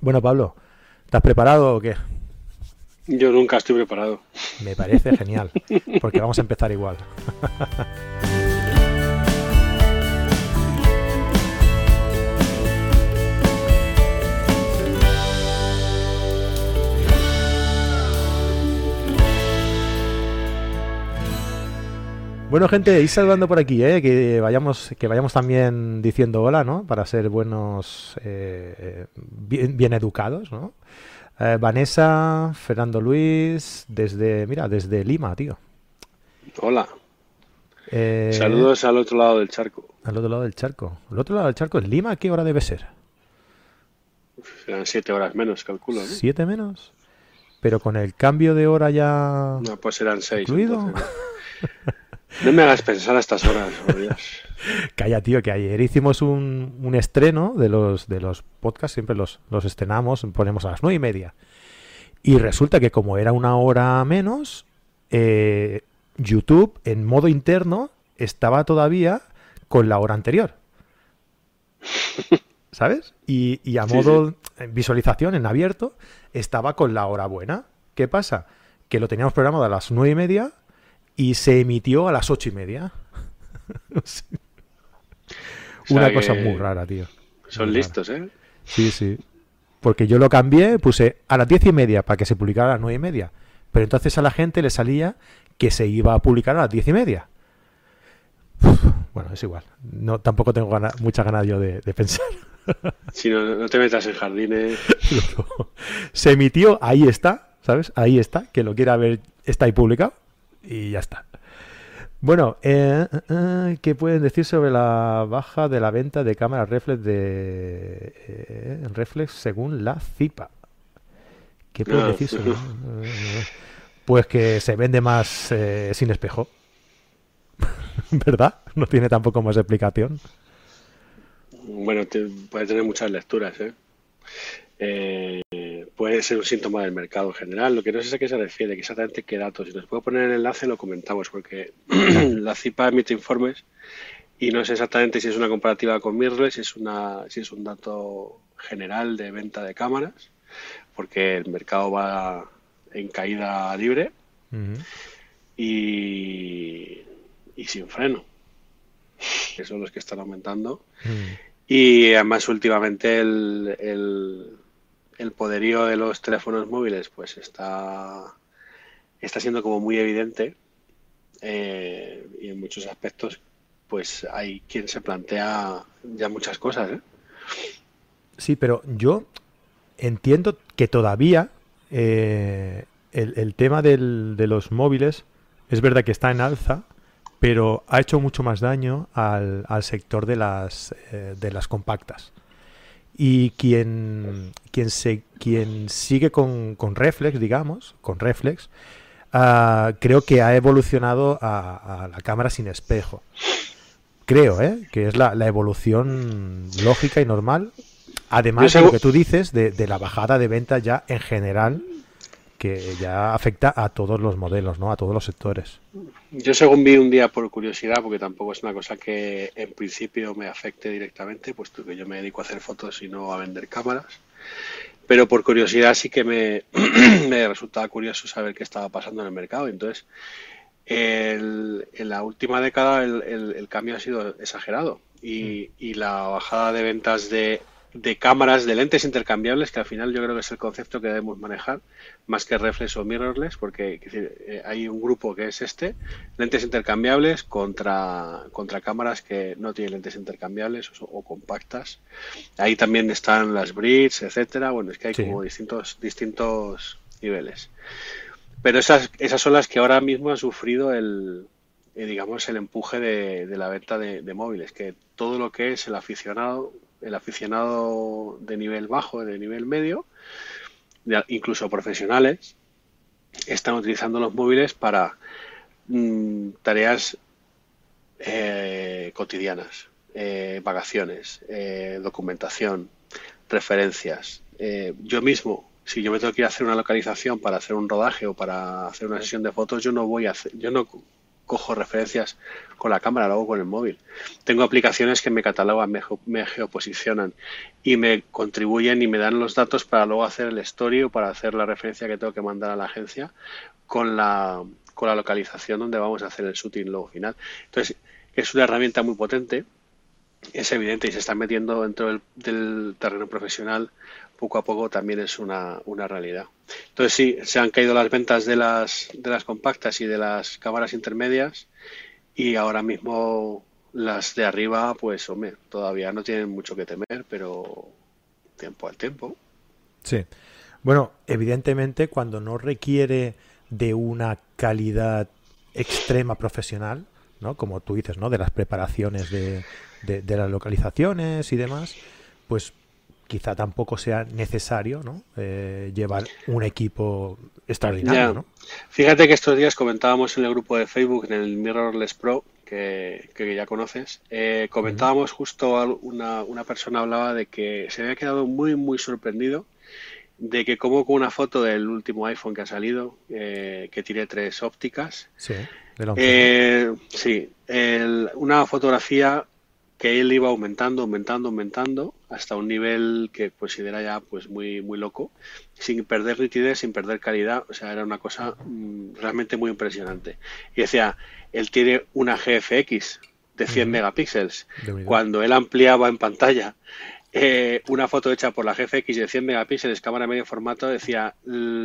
Bueno, Pablo, ¿estás preparado o qué? Yo nunca estoy preparado. Me parece genial, porque vamos a empezar igual. Bueno, gente, ir saludando por aquí, ¿eh? que vayamos, que vayamos también diciendo hola, ¿no? Para ser buenos, eh, bien, educados, ¿no? Eh, Vanessa, Fernando Luis, desde, mira, desde Lima, tío. Hola. Eh, Saludos al otro lado del charco. Al otro lado del charco. ¿El otro lado del charco es Lima? ¿Qué hora debe ser? Serán siete horas menos, calculo. ¿no? ¿Siete menos? Pero con el cambio de hora ya. No, pues serán seis. Incluido. No me hagas pensar a estas horas, Calla, tío, que ayer hicimos un, estreno de los, de los podcasts, siempre los, los estrenamos, ponemos a las nueve y media. Y resulta que como era una hora menos, eh, YouTube en modo interno estaba todavía con la hora anterior. ¿Sabes? Y, a modo visualización en abierto estaba con la hora buena. ¿Qué pasa? Que lo teníamos programado a las nueve y media y se emitió a las ocho y media. Una cosa muy rara, tío. Son listos, ¿eh? Sí, sí. Porque yo lo cambié, puse a las diez y media para que se publicara a las nueve y media. Pero entonces a la gente le salía que se iba a publicar a las diez y media. bueno, es igual. No, tampoco tengo mucha ganas yo de, pensar. Si no, no te metas en jardines. Se emitió, ahí está, ¿sabes? Ahí está, que lo quiera ver, está ahí publicado y ya está. Bueno, eh, eh, eh, ¿qué pueden decir sobre la baja de la venta de cámaras reflex de reflex según la CIPA? ¿Qué pueden ah, decir sobre Pues que se vende más sin espejo. ¿Verdad? No tiene tampoco más explicación. Bueno, puede tener muchas lecturas, ¿eh? Puede ser un síntoma del mercado en general. Lo que no sé es a qué se refiere, exactamente qué datos. Si nos puedo poner el enlace, lo comentamos, porque la CIPA emite informes y no sé exactamente si es una comparativa con mirrorless, si es, una, si es un dato general de venta de cámaras, porque el mercado va en caída libre y, sin freno, que son los que están aumentando. Y además últimamente el el poderío de los teléfonos móviles pues está, está siendo como muy evidente eh, y en muchos aspectos pues hay quien se plantea ya muchas cosas. ¿eh? Sí, pero yo entiendo que todavía eh, el, tema de los móviles es verdad que está en alza, pero ha hecho mucho más daño al, al sector de las, de las compactas. Y quien, quien, se, quien sigue con, con Reflex, digamos, con Reflex, ah, creo que ha evolucionado a, la cámara sin espejo. Creo, ¿eh? Que es la, evolución lógica y normal. Además de lo que tú dices de, de la bajada de venta ya en general que ya afecta a todos los modelos, ¿no? A todos los sectores. Yo según vi un día por curiosidad, porque tampoco es una cosa que en principio me afecte directamente, puesto que yo me dedico a hacer fotos y no a vender cámaras, pero por curiosidad sí que me, me resultaba curioso saber qué estaba pasando en el mercado. Entonces, en la última década el, cambio ha sido exagerado y, y la bajada de ventas de de cámaras, de lentes intercambiables, que al final yo creo que es el concepto que debemos manejar, más que reflex o mirrorless, porque eh, hay un grupo que es este, lentes intercambiables contra, contra cámaras que no tienen lentes intercambiables o, compactas. Ahí también están las bridge, etcétera. Bueno, es que hay como distintos, distintos niveles. Pero esas, esas son las que ahora mismo han sufrido el, eh, digamos, el empuje de, de la venta de, de móviles, que todo lo que es el aficionado el aficionado de nivel bajo, de nivel medio, incluso profesionales, están utilizando los móviles para mm, tareas eh, cotidianas, eh, vacaciones, eh, documentación, referencias. yo mismo, si yo me tengo que ir a hacer una localización para hacer un rodaje o para hacer una sesión de fotos, yo no voy a hacer, yo no cojo referencias con la cámara, lo hago con el móvil. Tengo aplicaciones que me catalogan, me, geoposicionan y me contribuyen y me dan los datos para luego hacer el story o para hacer la referencia que tengo que mandar a la agencia con la, con la localización donde vamos a hacer el shooting luego final. Entonces, es una herramienta muy potente, es evidente y se está metiendo dentro del, terreno profesional poco a poco también es una, una, realidad. Entonces sí, se han caído las ventas de las, de las compactas y de las cámaras intermedias y ahora mismo las de arriba, pues hombre, todavía no tienen mucho que temer, pero tiempo al tiempo. Sí. Bueno, evidentemente cuando no requiere de una calidad extrema profesional, ¿no? Como tú dices, ¿no? De las preparaciones de, de, las localizaciones y demás, pues quizá tampoco sea necesario ¿no? Eh, llevar un equipo extraordinario. ¿no? Fíjate que estos días comentábamos en el grupo de Facebook, en el Mirrorless Pro, que, ya conoces, eh, comentábamos justo una, una persona hablaba de que se había quedado muy, muy sorprendido de que como con una foto del último iPhone que ha salido, eh, que tiene tres ópticas, sí, sí una fotografía que él iba aumentando, aumentando, aumentando hasta un nivel que pues era ya pues muy muy loco, sin perder nitidez, sin perder calidad, o sea, era una cosa mm, realmente muy impresionante. Y decía, él tiene una GFX de 100 megapíxeles. Cuando él ampliaba en pantalla eh, una foto hecha por la GFX de 100 megapíxeles, cámara medio formato, decía,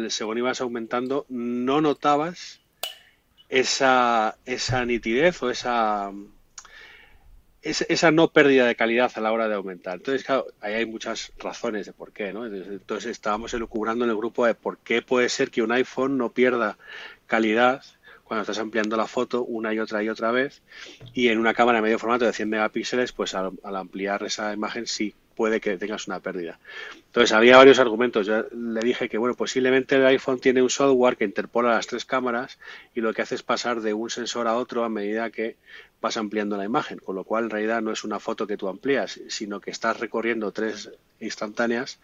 según ibas aumentando, no notabas esa, esa nitidez o esa esa no pérdida de calidad a la hora de aumentar. Entonces, claro, ahí hay muchas razones de por qué, ¿no? Entonces estábamos elucubrando en el grupo de por qué puede ser que un iPhone no pierda calidad cuando estás ampliando la foto una y otra y otra vez y en una cámara de medio formato de 100 megapíxeles, pues al, al ampliar esa imagen sí puede que tengas una pérdida. Entonces había varios argumentos. Yo le dije que bueno, posiblemente el iPhone tiene un software que interpola las tres cámaras y lo que hace es pasar de un sensor a otro a medida que vas ampliando la imagen, con lo cual en realidad no es una foto que tú amplías, sino que estás recorriendo tres instantáneas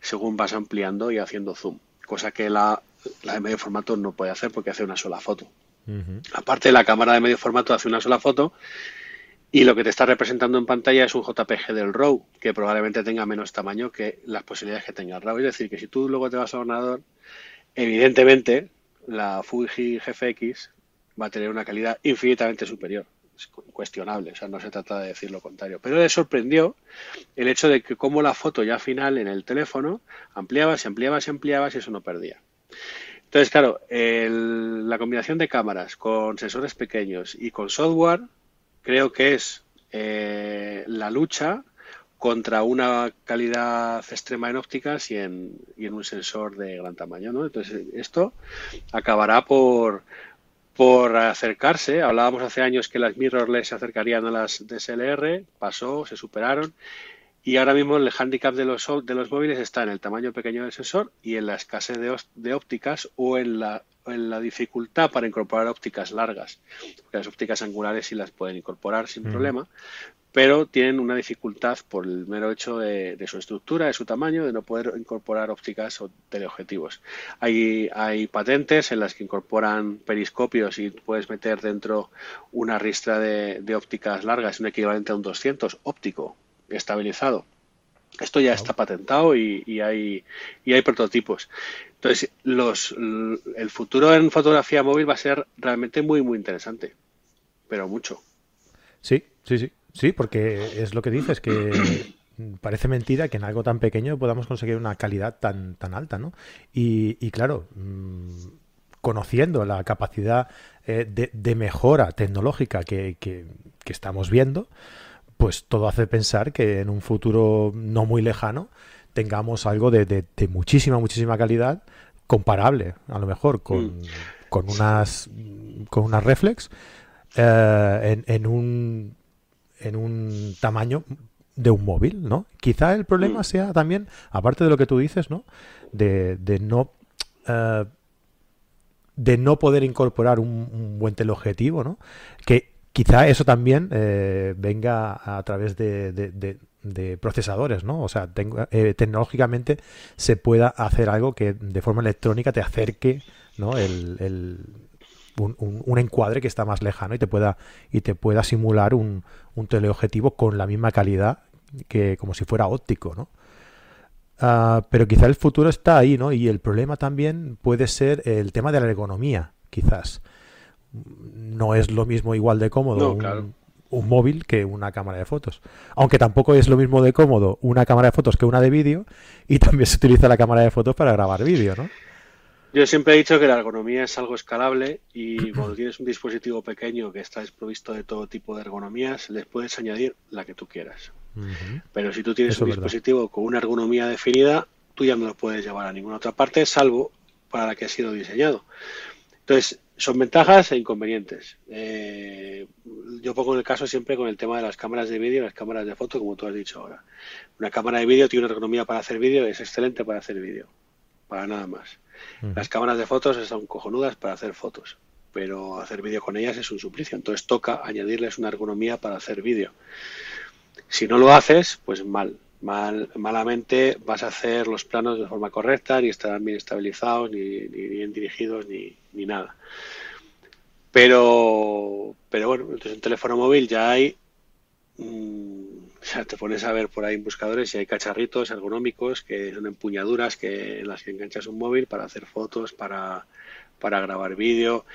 según vas ampliando y haciendo zoom, cosa que la, de medio formato no puede hacer porque hace una sola foto. Aparte, la cámara de medio formato hace una sola foto y lo que te está representando en pantalla es un JPG del RAW, que probablemente tenga menos tamaño que las posibilidades que tenga el RAW. Es decir, que si tú luego te vas al ordenador, evidentemente la Fuji GFX va a tener una calidad infinitamente superior. Es cuestionable, o sea, no se trata de decir lo contrario. Pero le sorprendió el hecho de que como la foto ya final en el teléfono ampliaba, se ampliaba, se ampliaba y eso no perdía. Entonces, claro, la combinación de cámaras con sensores pequeños y con software creo que es eh, la lucha contra una calidad extrema en ópticas y en, y en un sensor de gran tamaño. ¿no? Entonces, esto acabará por, por acercarse. Hablábamos hace años que las mirrorless se acercarían a las DSLR, pasó, se superaron. Y ahora mismo el handicap de los, de los móviles está en el tamaño pequeño del sensor y en la escasez de, de ópticas o en la la dificultad para incorporar ópticas largas, porque las ópticas angulares sí las pueden incorporar sin problema, pero tienen una dificultad por el mero hecho de, su estructura, de su tamaño, de no poder incorporar ópticas o teleobjetivos. Hay, hay patentes en las que incorporan periscopios y puedes meter dentro una ristra de, de ópticas largas, un equivalente a un 200 óptico estabilizado esto ya está patentado y, hay, y hay prototipos. Entonces, los, el futuro en fotografía móvil va a ser realmente muy, muy interesante. Pero mucho. Sí, sí, sí. Sí, porque es lo que dices, que parece mentira que en algo tan pequeño podamos conseguir una calidad tan, tan alta, ¿no? Y, claro, mm, conociendo la capacidad eh, de, mejora tecnológica que, que estamos viendo, pues todo hace pensar que en un futuro no muy lejano tengamos algo de, muchísima, muchísima calidad comparable, a lo mejor, con, mm. unas con unas reflex eh, en, un en un tamaño de un móvil, ¿no? Quizá el problema mm. sea también, aparte de lo que tú dices, ¿no? De, no eh, de no poder incorporar un, un buen teleobjetivo, ¿no? Que Quizá eso también eh, venga a través de, procesadores, ¿no? O sea, eh, tecnológicamente se pueda hacer algo que de forma electrónica te acerque, ¿no? El, un, encuadre que está más lejano y te pueda, y te pueda simular un, teleobjetivo con la misma calidad que como si fuera óptico, ¿no? Ah, pero quizá el futuro está ahí, ¿no? Y el problema también puede ser el tema de la ergonomía, quizás. No es lo mismo igual de cómodo un, un, móvil que una cámara de fotos. Aunque tampoco es lo mismo de cómodo una cámara de fotos que una de vídeo y también se utiliza la cámara de fotos para grabar vídeo, ¿no? Yo siempre he dicho que la ergonomía es algo escalable y cuando tienes un dispositivo pequeño que está desprovisto de todo tipo de ergonomías, les puedes añadir la que tú quieras. Pero si tú tienes un dispositivo con una ergonomía definida, tú ya no lo puedes llevar a ninguna otra parte, salvo para la que ha sido diseñado. Entonces, son ventajas e inconvenientes. Eh, yo pongo el caso siempre con el tema de las cámaras de vídeo y las cámaras de foto, como tú has dicho ahora. Una cámara de vídeo tiene una ergonomía para hacer vídeo, es excelente para hacer vídeo, para nada más. Las cámaras de fotos son cojonudas para hacer fotos, pero hacer vídeo con ellas es un suplicio. Entonces toca añadirles una ergonomía para hacer vídeo. Si no lo haces, pues mal. Mal, malamente vas a hacer los planos de forma correcta, ni estarán bien estabilizados, ni, bien dirigidos, ni, nada. Pero, pero bueno, entonces en teléfono móvil ya hay, mm, o sea, te pones a ver por ahí en buscadores y hay cacharritos ergonómicos que son empuñaduras que, en las que enganchas un móvil para hacer fotos, para, para grabar vídeo.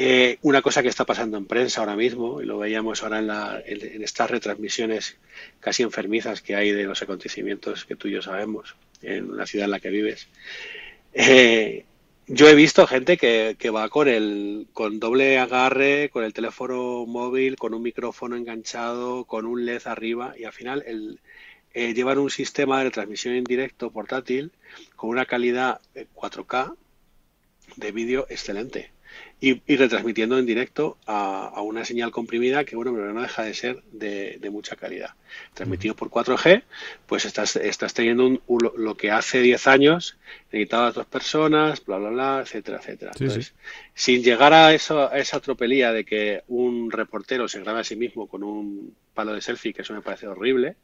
Eh, una cosa que está pasando en prensa ahora mismo, y lo veíamos ahora en, estas retransmisiones casi enfermizas que hay de los acontecimientos que tú y yo sabemos en la ciudad en la que vives. Eh, yo he visto gente que, va con el con doble agarre, con el teléfono móvil, con un micrófono enganchado, con un LED arriba y al final eh, llevan un sistema de retransmisión en directo portátil con una calidad 4K de vídeo excelente y, retransmitiendo en directo a, una señal comprimida que, bueno, pero no deja de ser de, mucha calidad. Transmitido por 4G, pues estás, estás teniendo lo que hace 10 años necesitaba dos personas, bla, bla, bla, etcétera, etcétera. Entonces, sin llegar a, eso, a esa tropelía de que un reportero se grabe a sí mismo con un palo de selfie, que eso me parece horrible,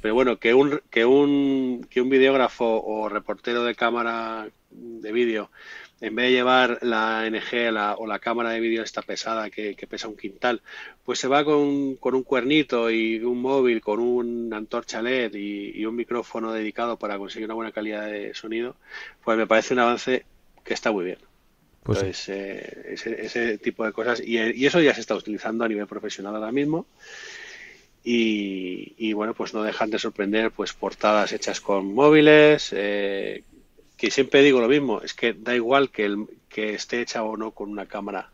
pero bueno, que un, que un, que un videógrafo o reportero de cámara de vídeo en vez de llevar la NG o la cámara de vídeo esta pesada que, pesa un quintal, pues se va con, con, un cuernito y un móvil con una antorcha LED y, un micrófono dedicado para conseguir una buena calidad de sonido, pues me parece un avance que está muy bien. Pues eh, ese, tipo de cosas, y, eso ya se está utilizando a nivel profesional ahora mismo. Y, bueno, pues no dejan de sorprender pues portadas hechas con móviles, eh, que siempre digo lo mismo, es que da igual que, esté hecha o no con una cámara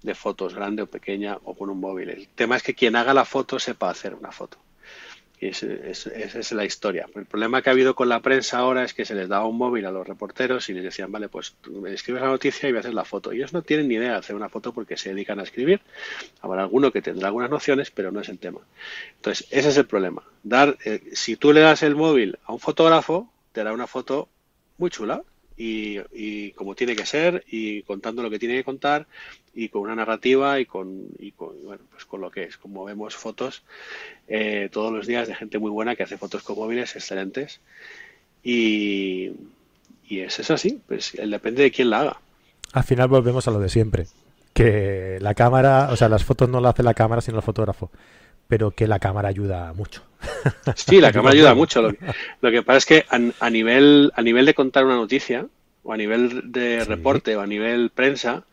de fotos grande o pequeña o con un móvil. El tema es que quien haga la foto sepa hacer una foto. Y esa es, la historia. El problema que ha habido con la prensa ahora es que se les daba un móvil a los reporteros y les decían, vale, pues escribes la noticia y voy a hacer la foto. Y ellos no tienen ni idea de hacer una foto porque se dedican a escribir. Habrá alguno que tendrá algunas nociones, pero no es el tema. Entonces, ese es el problema. Dar, eh, si tú le das el móvil a un fotógrafo, te dará una foto muy chula y, como tiene que ser y contando lo que tiene que contar y con una narrativa y con, y con bueno pues con lo que es como vemos fotos eh, todos los días de gente muy buena que hace fotos con móviles excelentes. Y, y es eso así pues depende de quién la haga. Al final volvemos a lo de siempre que la cámara o sea las fotos no las hace la cámara sino el fotógrafo pero que la cámara ayuda mucho. Sí, la cámara ayuda mucho. Lo que, pasa es que a, nivel, a nivel de contar una noticia, o a nivel de reporte, o a nivel prensa,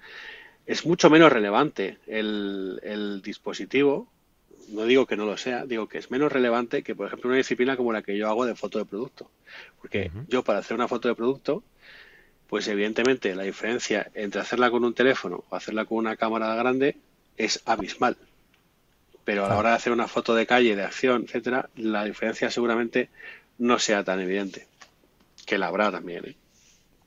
es mucho menos relevante el, dispositivo. No digo que no lo sea, digo que es menos relevante que, por ejemplo, una disciplina como la que yo hago de foto de producto. Porque yo para hacer una foto de producto, pues evidentemente la diferencia entre hacerla con un teléfono o hacerla con una cámara grande es abismal pero a la hora de hacer una foto de calle, de acción, etcétera, la diferencia seguramente no sea tan evidente. Que la habrá también. ¿eh?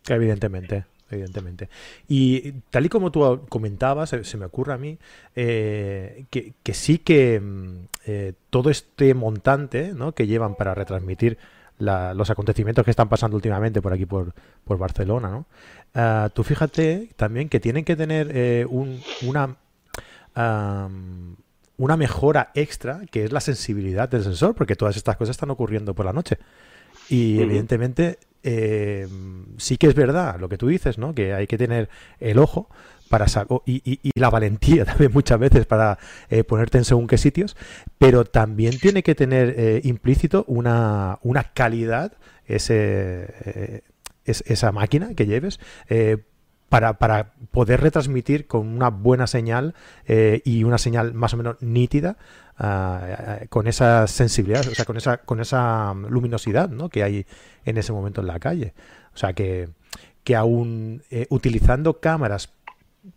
Evidentemente, evidentemente. Y tal y como tú comentabas, se, me ocurre a mí eh, que, sí que mm, eh, todo este montante ¿no? que llevan para retransmitir los acontecimientos que están pasando últimamente por aquí, por, por Barcelona, ¿no? Ah, tú fíjate también que tienen que tener un, una una mejora extra que es la sensibilidad del sensor, porque todas estas cosas están ocurriendo por la noche. Y evidentemente eh, sí que es verdad lo que tú dices, ¿no? Que hay que tener el ojo para y, y, la valentía también muchas veces para eh, ponerte en según qué sitios, pero también tiene que tener eh, implícito una, una calidad ese, esa máquina que lleves para, para, poder retransmitir con una buena señal y una señal más o menos nítida con esa sensibilidad, o sea, con esa, con esa luminosidad ¿no? que hay en ese momento en la calle. O sea, que, que aún eh, utilizando cámaras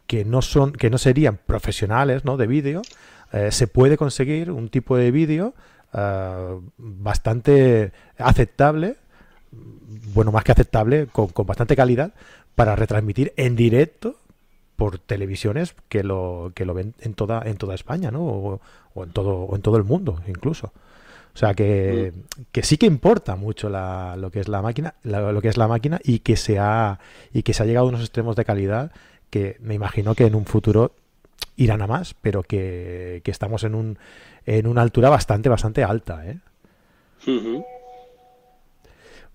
que no son, que no serían profesionales ¿no? de vídeo, eh, se puede conseguir un tipo de vídeo eh, bastante aceptable, bueno, más que aceptable, con, con bastante calidad, para retransmitir en directo por televisiones que lo, que lo ven en toda, en toda España, ¿no? O, en todo, o en todo el mundo, incluso. O sea que, mm. que sí que importa mucho la, lo que es la máquina, lo que es la máquina y que se ha, y que se ha llegado a unos extremos de calidad que me imagino que en un futuro irán a más, pero que, que estamos en un, en una altura bastante, bastante alta, ¿eh?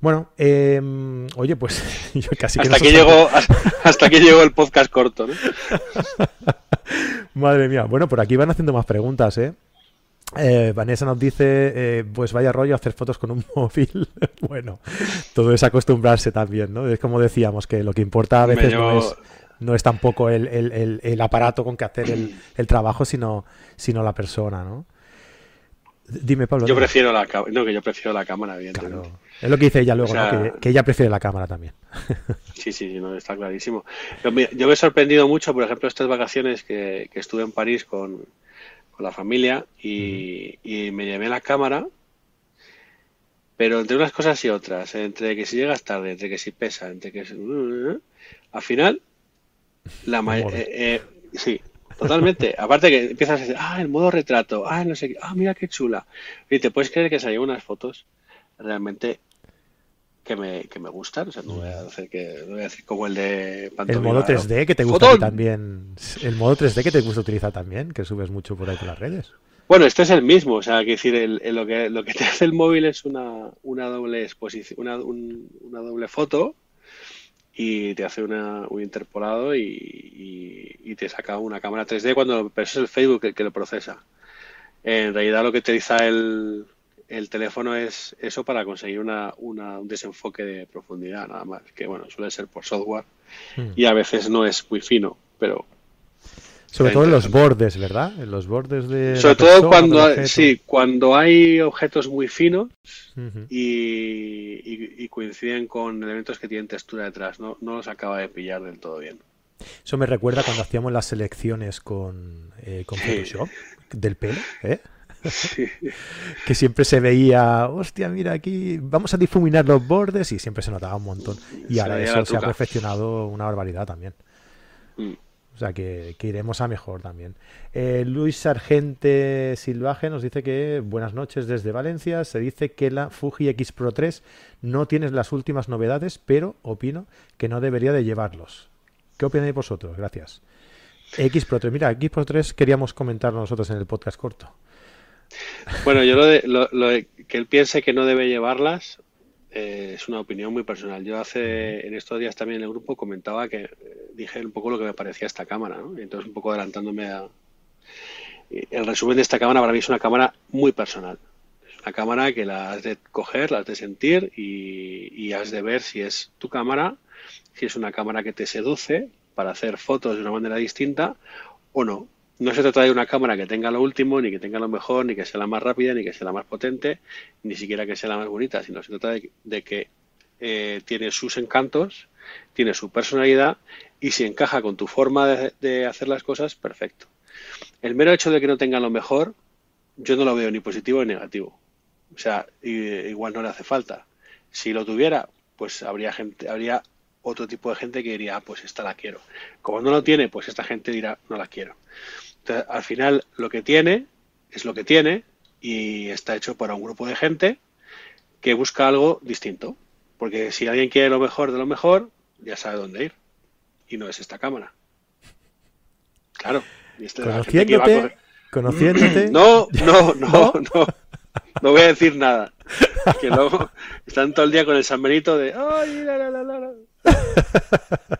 Bueno, em, oye, pues yo casi que hasta, que llegó, hasta que llegó el podcast corto, ¿no? Madre mía. Bueno, por aquí van haciendo más preguntas, ¿eh? eh Vanessa nos dice, eh, pues vaya rollo hacer fotos con un móvil. bueno, todo es acostumbrarse también, ¿no? Es como decíamos, que lo que importa a veces no, es, no es tampoco el, el, el, aparato con que hacer el, trabajo, sino, sino la persona, ¿no? Dime, Pablo. Yo prefiero la, no, que yo prefiero la cámara, bien. Es lo que dice ella luego, que, ella prefiere la cámara también. sí, sí, no, está clarísimo. Yo me, he sorprendido mucho, por ejemplo, estas vacaciones que, estuve en París con, la familia y, me llevé la cámara, pero entre unas cosas y otras, entre que si llegas tarde, entre que si pesa, entre que... Al final, la eh, eh, sí, totalmente. Aparte que empiezas a decir, ah, el modo retrato, ah, no sé qué, ah, mira qué chula. Y te puedes creer que se unas fotos realmente que me, que me gustan. O sea, no voy a hacer que voy a decir como el de El modo 3D que te gusta también. El modo 3D que te gusta utilizar también, que subes mucho por ahí por las redes. Bueno, este es el mismo, o sea, que decir, lo, que, lo que te hace el móvil es una, una doble exposición, una, una doble foto y te hace una, un interpolado y, y, te saca una cámara 3D cuando pero es el Facebook el que lo procesa. En realidad lo que utiliza el, el teléfono es eso para conseguir una, un desenfoque de profundidad, nada más. Que bueno, suele ser por software hmm. y a veces no es muy fino, pero. Sobre todo en los bordes, ¿verdad? En los bordes de. Sobre todo cuando, hay, sí, cuando hay objetos muy finos y, coinciden con elementos que tienen textura detrás. No, no los acaba de pillar del todo bien. Eso me recuerda cuando hacíamos las selecciones con, eh, con Photoshop del pelo, ¿eh? Que siempre se veía, hostia, mira aquí, vamos a difuminar los bordes y siempre se notaba un montón. Y ahora eso se ha perfeccionado una barbaridad también. Mm. O sea que, iremos a mejor también. Eh, Luis Sargente Silvaje nos dice que buenas noches desde Valencia. Se dice que la Fuji X Pro 3 no tiene las últimas novedades, pero opino que no debería de llevarlos. ¿Qué opináis vosotros? Gracias. X Pro 3. Mira, X Pro 3 queríamos comentar nosotros en el podcast corto. Bueno, yo lo de, lo, que él piense que no debe llevarlas eh, es una opinión muy personal. Yo hace en estos días también en el grupo comentaba que eh, dije un poco lo que me parecía esta cámara, ¿no? entonces un poco adelantándome a el resumen de esta cámara para mí es una cámara muy personal. Es una cámara que la has de coger, la has de sentir y, y has de ver si es tu cámara, si es una cámara que te seduce para hacer fotos de una manera distinta o no no se trata de una cámara que tenga lo último, ni que tenga lo mejor, ni que sea la más rápida, ni que sea la más potente, ni siquiera que sea la más bonita, sino se trata de, que eh, tiene sus encantos, tiene su personalidad y si encaja con tu forma de, hacer las cosas, perfecto. El mero hecho de que no tenga lo mejor, yo no lo veo ni positivo ni negativo. O sea, igual no le hace falta. Si lo tuviera, pues habría gente, habría otro tipo de gente que diría, ah, pues esta la quiero. Como no lo tiene, pues esta gente dirá, no la quiero al final lo que tiene es lo que tiene y está hecho para un grupo de gente que busca algo distinto. Porque si alguien quiere lo mejor de lo mejor, ya sabe dónde ir. Y no es esta cámara. Claro. conociéndote, conociéndote. No, no, no, no, no. voy a decir nada. que luego están todo el día con el San Benito de ¡ay, la, la, la, la!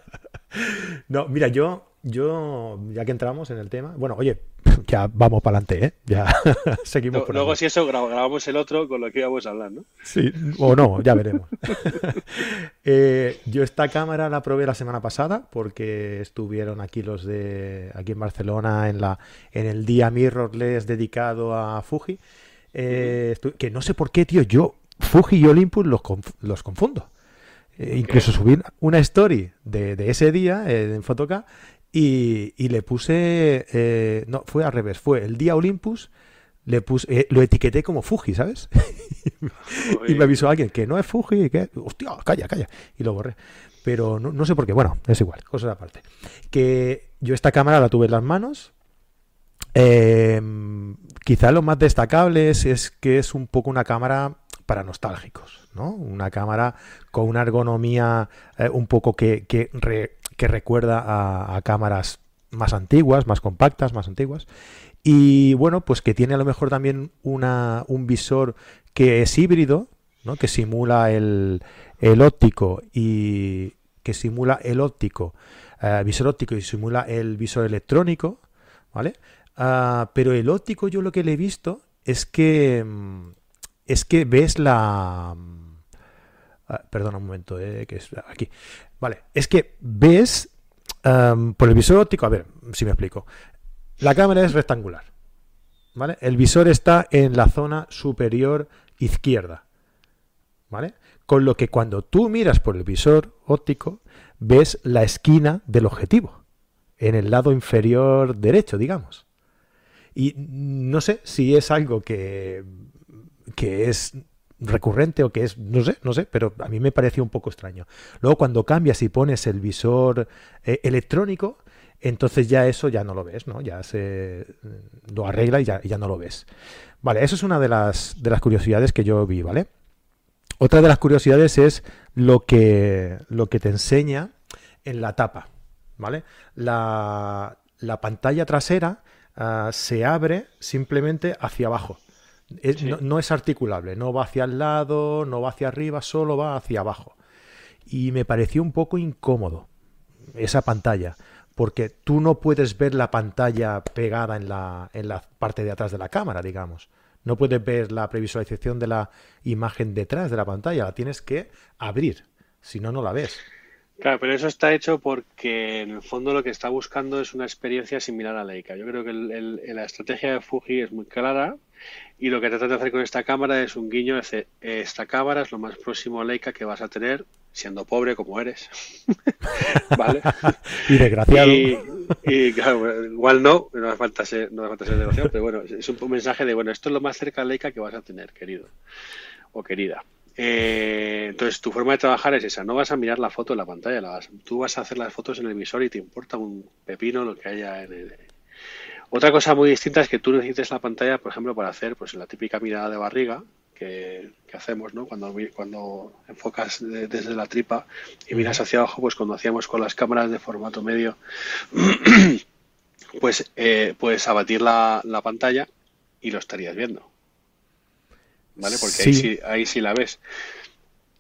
No, mira, yo, yo, ya que entramos en el tema, bueno, oye, ya vamos para adelante, ¿eh? Ya seguimos por Luego, si eso, grabamos el otro con lo que íbamos a hablar, ¿no? Sí, o no, ya veremos. Eh, yo esta cámara la probé la semana pasada porque estuvieron aquí los de, aquí en Barcelona, en, la, en el día mirrorless dedicado a Fuji. Eh, que no sé por qué, tío, yo Fuji y Olympus los, los confundo. Eh, incluso subí una story de, de ese día en Fotoca y, y le puse, eh, no, fue al revés, fue el día Olympus, le puse, eh, lo etiqueté como Fuji, ¿sabes? y me avisó alguien que no es Fuji, que, hostia, calla, calla, y lo borré. Pero no, no sé por qué, bueno, es igual, cosas aparte. Que yo esta cámara la tuve en las manos, eh, quizá lo más destacable es, es, que es un poco una cámara para nostálgicos, ¿no? Una cámara con una ergonomía eh, un poco que, que, re, que recuerda a, cámaras más antiguas, más compactas, más antiguas. Y bueno, pues que tiene a lo mejor también una, un visor que es híbrido, ¿no? que simula el, el óptico y que simula el óptico, eh, visor óptico y simula el visor electrónico, ¿vale? Uh, pero el óptico yo lo que le he visto es que es que ves la uh, perdona un momento eh, que es aquí. Vale es que ves por el visor óptico a ver si me explico. La cámara es rectangular vale el visor está en la zona superior izquierda vale con lo que cuando tú miras por el visor óptico ves la esquina del objetivo en el lado inferior derecho digamos. Y no sé si es algo que, que es recurrente o que es, no sé, no sé, pero a mí me pareció un poco extraño. Luego cuando cambias y pones el visor eh, electrónico, entonces ya eso ya no lo ves, ¿no? Ya se lo arregla y ya, ya no lo ves. Vale, eso es una de las, de las curiosidades que yo vi, ¿vale? Otra de las curiosidades es lo que, lo que te enseña en la tapa, ¿vale? La, la pantalla trasera uh, se abre simplemente hacia abajo. Es, sí. no, no, es articulable, no va hacia el lado, no va hacia arriba, solo va hacia abajo. Y me pareció un poco incómodo esa pantalla, porque tú no puedes ver la pantalla pegada en la, en la parte de atrás de la cámara, digamos. No puedes ver la previsualización de la imagen detrás de la pantalla, la tienes que abrir, si no, no la ves. Claro, pero eso está hecho porque en el fondo lo que está buscando es una experiencia similar a Leica. Yo creo que el, el, la estrategia de Fuji es muy clara y lo que trata de hacer con esta cámara es un guiño. Es, esta cámara es lo más próximo a Leica que vas a tener siendo pobre como eres. ¿Vale? y desgraciado. Y, y, claro, igual no, no hace falta ser, no hace falta ser desgraciado, pero bueno, es un mensaje de, bueno, esto es lo más cerca a Leica que vas a tener, querido o querida. Eh, entonces, tu forma de trabajar es esa. No vas a mirar la foto en la pantalla. La vas, tú vas a hacer las fotos en el visor y te importa un pepino lo que haya en el. Otra cosa muy distinta es que tú necesites la pantalla, por ejemplo, para hacer pues la típica mirada de barriga que, que hacemos, ¿no? Cuando, cuando enfocas de, desde la tripa y miras hacia abajo, pues cuando hacíamos con las cámaras de formato medio, pues eh, puedes abatir la, la pantalla y lo estarías viendo. ¿vale? Porque sí. Ahí, sí, ahí sí la ves.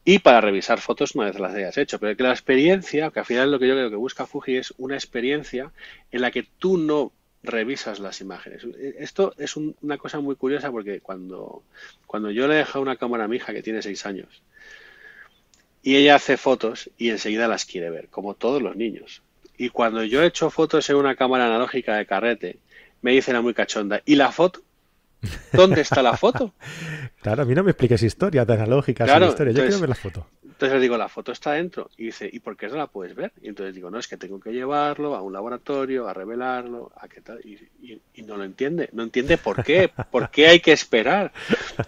Y para revisar fotos una vez las hayas hecho. Pero que la experiencia, que al final lo que yo creo que busca Fuji es una experiencia en la que tú no revisas las imágenes. Esto es un, una cosa muy curiosa porque cuando, cuando yo le he dejado una cámara a mi hija que tiene 6 años y ella hace fotos y enseguida las quiere ver, como todos los niños. Y cuando yo he hecho fotos en una cámara analógica de carrete, me dice la muy cachonda, ¿y la foto? ¿Dónde está la foto? claro, a mí no me expliques historias de analógicas, claro, historia. yo entonces, quiero ver la foto. Entonces le digo, la foto está dentro. Y dice, ¿y por qué no la puedes ver? Y entonces digo, no, es que tengo que llevarlo a un laboratorio, a revelarlo, a qué tal. Y, y, y no lo entiende. No entiende por qué. ¿Por qué hay que esperar?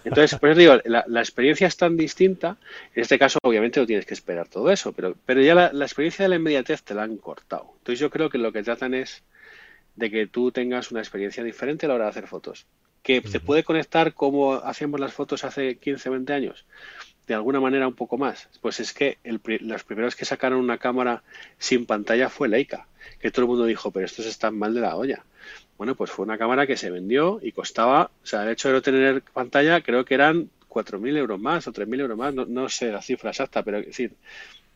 Entonces, por eso digo, la, la, experiencia es tan distinta. En este caso, obviamente, no tienes que esperar todo eso. Pero, pero ya la, la experiencia de la inmediatez te la han cortado. Entonces yo creo que lo que tratan es de que tú tengas una experiencia diferente a la hora de hacer fotos que se puede conectar como hacíamos las fotos hace 15, 20 años, de alguna manera un poco más. Pues es que el, los primeros que sacaron una cámara sin pantalla fue Leica, que todo el mundo dijo, pero estos están mal de la olla. Bueno, pues fue una cámara que se vendió y costaba, o sea, el hecho de no tener pantalla creo que eran 4.000 euros más o 3.000 euros más, no, no, sé la cifra exacta, pero es decir,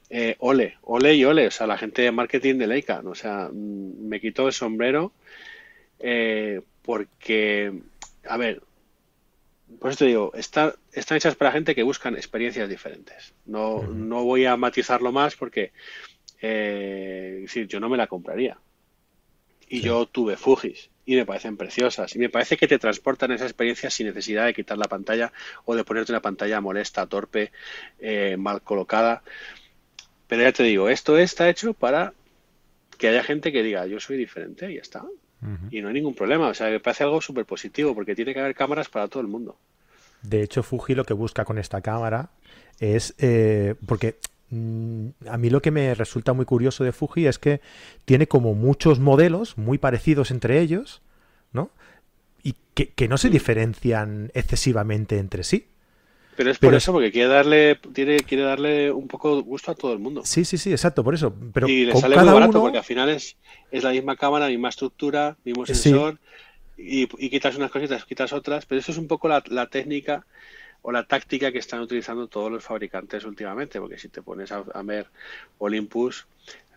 eh, ole, ole y ole, o sea, la gente de marketing de Leica, o sea, mm, me quitó el sombrero eh, porque, a ver, por eso te digo, están hechas para gente que buscan experiencias diferentes. No, no voy a matizarlo más porque eh, decir, yo no me la compraría. Y yo tuve Fujis y me parecen preciosas. Y me parece que te transportan esa experiencia sin necesidad de quitar la pantalla o de ponerte una pantalla molesta, torpe, eh, mal colocada. Pero ya te digo, esto está hecho para que haya gente que diga, yo soy diferente y ya está. Y no hay ningún problema. O sea, me parece algo súper positivo porque tiene que haber cámaras para todo el mundo. De hecho, Fuji lo que busca con esta cámara es. Eh, porque mm, a mí lo que me resulta muy curioso de Fuji es que tiene como muchos modelos muy parecidos entre ellos, ¿no? Y que no se diferencian excesivamente entre sí. Pero es por eso, porque quiere darle, quiere, quiere darle un poco gusto a todo el mundo. Sí, sí, sí, exacto, por eso. Pero y le sale muy barato porque al final es, es la misma cámara, misma estructura, mismo sensor, y, quitas unas cositas, quitas otras, pero eso es un poco la, técnica o la táctica que están utilizando todos los fabricantes últimamente, porque si te pones a, ver Olympus,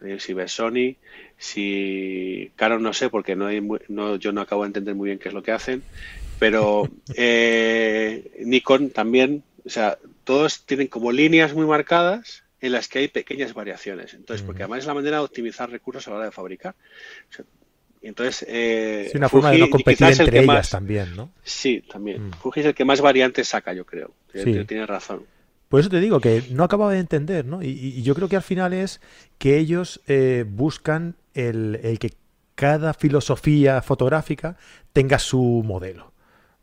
eh, si ves Sony, si Canon no sé, porque no, hay, no yo no acabo de entender muy bien qué es lo que hacen, pero eh, Nikon también o sea, todos tienen como líneas muy marcadas en las que hay pequeñas variaciones. Entonces, porque además es la manera de optimizar recursos a la hora de fabricar. entonces, eh, una forma de no competir entre ellas también, ¿no? Sí, también. Mm. Fuji es el que más variantes saca, yo creo. Tiene razón. Por eso te digo que no acabo de entender, ¿no? Y, yo creo que al final es que ellos eh, buscan el, el que cada filosofía fotográfica tenga su modelo.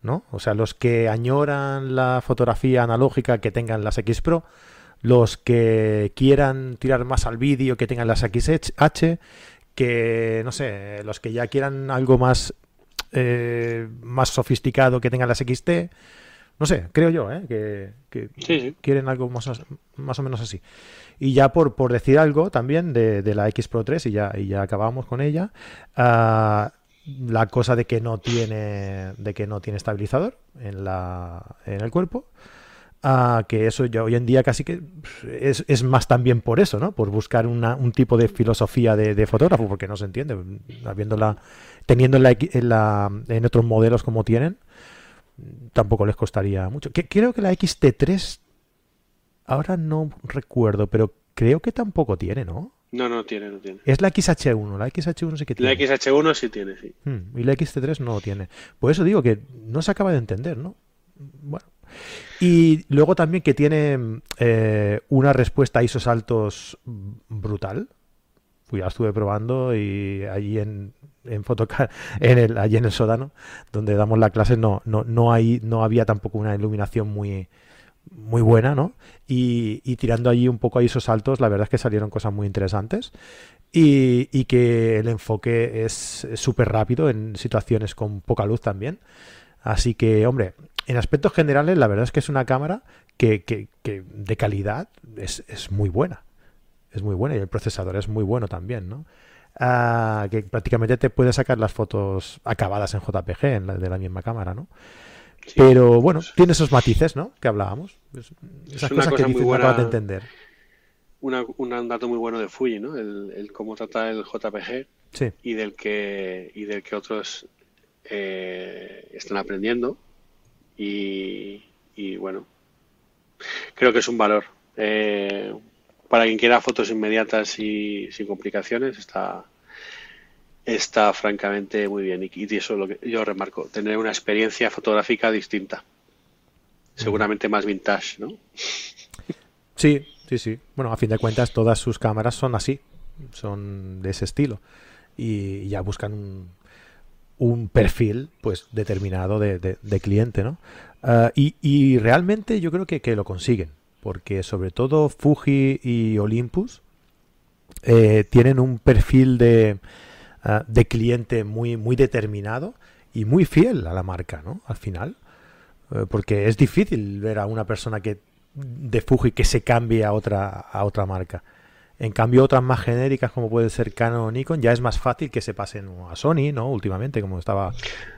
¿No? O sea, los que añoran la fotografía analógica que tengan las X Pro, los que quieran tirar más al vídeo que tengan las XH, que no sé, los que ya quieran algo más eh, más sofisticado que tengan las XT, no sé, creo yo, ¿eh? que, quieren algo más, más o menos así. Y ya por, por decir algo también de, de la X Pro 3, y ya, y ya acabamos con ella, uh, la cosa de que no tiene de que no tiene estabilizador en la en el cuerpo que eso ya hoy en día casi que es, es, más también por eso no por buscar una, un tipo de filosofía de, fotógrafo porque no se entiende habiéndola teniéndola en, la, en otros modelos como tienen tampoco les costaría mucho. Que, creo que la XT3 ahora no recuerdo pero creo que tampoco tiene no no, no tiene, no tiene. Es la XH1, la XH1 sí que tiene. La XH1 sí tiene, sí. Hmm, y la XT3 no tiene. Por eso digo que no se acaba de entender, ¿no? Bueno. Y luego también que tiene eh, una respuesta a esos saltos brutal. Pues ya estuve probando y allí en, en Fotocar, en el, allí en el Sódano, donde damos la clase, no, no, no, hay, no había tampoco una iluminación muy, muy buena, ¿no? Y, tirando allí un poco a esos saltos, la verdad es que salieron cosas muy interesantes y, que el enfoque es súper rápido en situaciones con poca luz también. Así que, hombre, en aspectos generales, la verdad es que es una cámara que, que, de calidad es, es, muy buena. Es muy buena y el procesador es muy bueno también, ¿no? Ah, que prácticamente te puede sacar las fotos acabadas en JPG en la, de la misma cámara, ¿no? Pero bueno, tiene esos matices, ¿no? Que hablábamos. esas cosas que dices, buena, de entender. un dato muy bueno de Fuji, ¿no? El, cómo trata el JPG y del que y del que otros eh, están aprendiendo y, bueno, creo que es un valor. Eh, para quien quiera fotos inmediatas y sin complicaciones, está, está francamente muy bien. Y, eso es lo que yo remarco, tener una experiencia fotográfica distinta. Seguramente más vintage, ¿no? Sí, sí, sí. Bueno, a fin de cuentas, todas sus cámaras son así, son de ese estilo. Y ya buscan un, perfil pues determinado de, cliente, ¿no? Ah, y, realmente yo creo que, que, lo consiguen, porque sobre todo Fuji y Olympus eh, tienen un perfil de, Ah, de cliente muy, muy determinado y muy fiel a la marca, ¿no? Al final. Eh, porque es difícil ver a una persona que de Fuji que se cambie a otra, a otra marca. En cambio, otras más genéricas como puede ser Canon o Nikon, ya es más fácil que se pasen a Sony, ¿no? Últimamente, como estaba,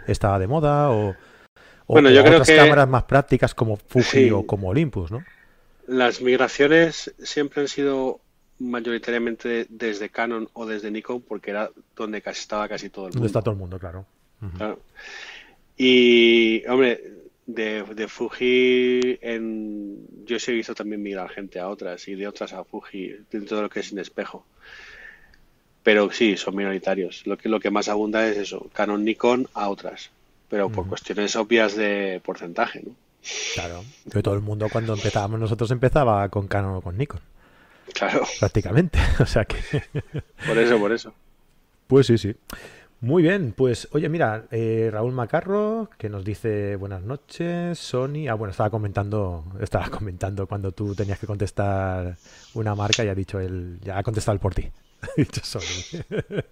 estaba de moda, o, O, Bueno, yo creo otras que- cámaras más prácticas como Fuji Sí. o como Olympus, ¿no? Las migraciones siempre han sido mayoritariamente desde Canon o desde Nikon porque era donde casi estaba casi todo el Donde mundo. está todo el mundo, claro. Y, hombre, de, de Fuji, en, yo sí he visto también migrar gente a otras y de otras a Fuji dentro de lo que es sin espejo. Pero sí, son minoritarios. Lo que, lo que más abunda es eso, Canon, Nikon a otras. Pero por cuestiones obvias de porcentaje, ¿no? Claro. Que todo el mundo cuando empezábamos nosotros empezaba con Canon o con Nikon, Claro, prácticamente. O sea que... por eso, por eso. Pues sí, sí. Muy bien, pues oye, mira, eh, Raúl Macarro que nos dice buenas noches, Sony. Ah, bueno, estaba comentando, estaba comentando cuando tú tenías que contestar una marca y ha dicho él, ya ha contestado él por ti. Ha dicho Sony.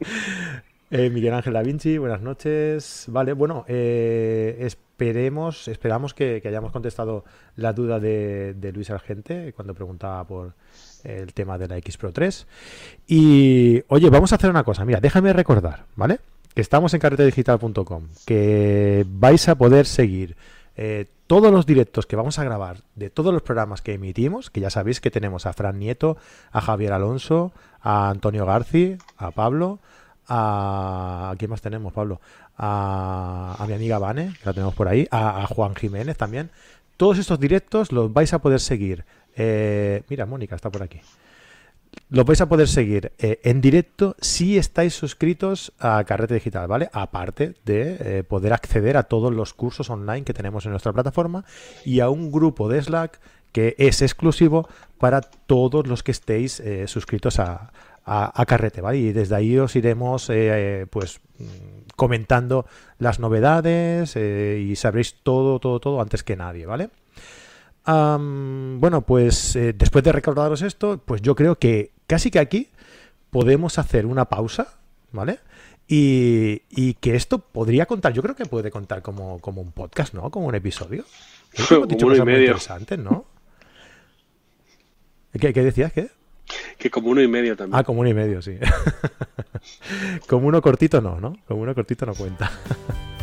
Eh, Miguel Ángel Da Vinci, buenas noches. Vale, bueno, eh, esperemos, esperamos que, que hayamos contestado la duda de, de Luis Argente cuando preguntaba por el tema de la X Pro 3. Y oye, vamos a hacer una cosa. Mira, déjame recordar, ¿vale? Que estamos en carretedigital.com, que vais a poder seguir eh, todos los directos que vamos a grabar de todos los programas que emitimos, que ya sabéis que tenemos a Fran Nieto, a Javier Alonso, a Antonio Garci, a Pablo, a... ¿a ¿Quién más tenemos, Pablo? A, a mi amiga Vane, que la tenemos por ahí, a, a Juan Jiménez también. Todos estos directos los vais a poder seguir. Eh, mira, Mónica está por aquí. Los vais a poder seguir eh, en directo si estáis suscritos a Carrete Digital, ¿vale? Aparte de eh, poder acceder a todos los cursos online que tenemos en nuestra plataforma y a un grupo de Slack que es exclusivo para todos los que estéis suscritos a, Carrete, ¿vale? Y desde ahí os iremos, pues, mm, comentando las novedades y sabréis todo, todo, todo antes que nadie, ¿vale? Am, bueno, pues eh, después de recordaros esto, pues yo creo que casi que aquí podemos hacer una pausa, ¿vale? Y, y que esto podría contar, yo creo que puede contar como, como un podcast, ¿no? Como un episodio. Creo que hemos dicho Como uno y cosas muy medio. interesantes, ¿no? ¿Qué, qué decías? ¿Qué? Que como uno y medio también. Ah, como uno y medio, sí. como uno cortito no, ¿no? Como uno cortito no cuenta.